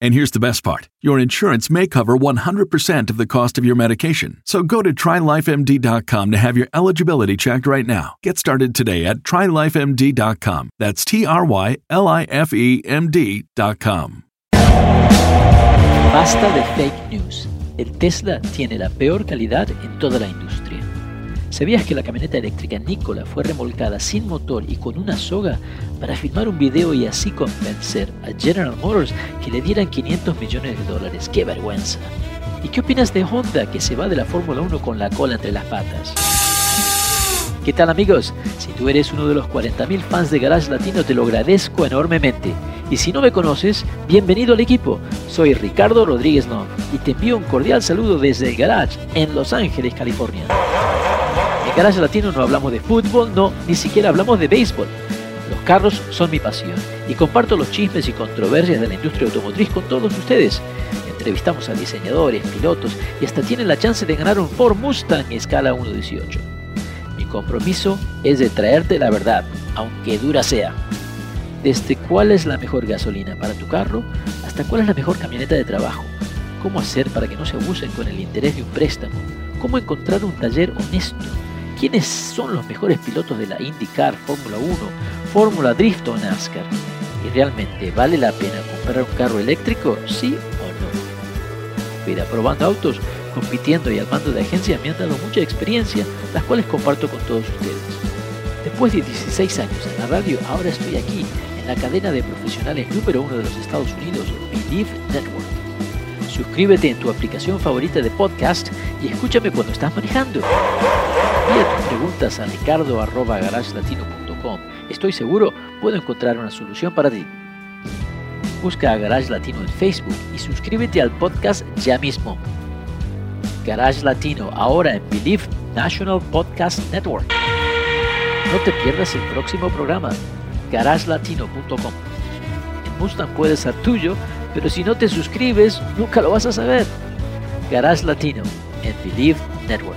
And here's the best part your insurance may cover 100% of the cost of your medication. So go to trylifemd.com to have your eligibility checked right now. Get started today at trylifemd.com. That's T R Y L I F E M D.com. Basta de fake news. El Tesla tiene la peor calidad en toda la industria. ¿Sabías que la camioneta eléctrica Nikola fue remolcada sin motor y con una soga para filmar un video y así convencer a General Motors que le dieran 500 millones de dólares? ¡Qué vergüenza! ¿Y qué opinas de Honda que se va de la Fórmula 1 con la cola entre las patas? ¿Qué tal amigos? Si tú eres uno de los 40.000 fans de Garage Latino te lo agradezco enormemente. Y si no me conoces, bienvenido al equipo. Soy Ricardo Rodríguez No y te envío un cordial saludo desde Garage en Los Ángeles, California. En Garage Latino no hablamos de fútbol, no, ni siquiera hablamos de béisbol. Los carros son mi pasión y comparto los chismes y controversias de la industria automotriz con todos ustedes. Entrevistamos a diseñadores, pilotos y hasta tienen la chance de ganar un Ford Mustang escala 1.18. Mi compromiso es de traerte la verdad, aunque dura sea. Desde cuál es la mejor gasolina para tu carro hasta cuál es la mejor camioneta de trabajo. Cómo hacer para que no se abusen con el interés de un préstamo. Cómo encontrar un taller honesto quiénes son los mejores pilotos de la IndyCar, Fórmula 1, Fórmula Drift o NASCAR. ¿Y realmente vale la pena comprar un carro eléctrico? ¿Sí o no? Mira, probando autos, compitiendo y al mando de agencia me han dado mucha experiencia, las cuales comparto con todos ustedes. Después de 16 años en la radio, ahora estoy aquí, en la cadena de profesionales número uno de los Estados Unidos, Believe Network. Suscríbete en tu aplicación favorita de podcast y escúchame cuando estás manejando. Preguntas a ricardo.garagelatino.com. Estoy seguro puedo encontrar una solución para ti. Busca a Garage Latino en Facebook y suscríbete al podcast ya mismo. Garage Latino, ahora en Believe National Podcast Network. No te pierdas el próximo programa, garagelatino.com. El Mustang puede ser tuyo, pero si no te suscribes, nunca lo vas a saber. Garage Latino en Believe Network.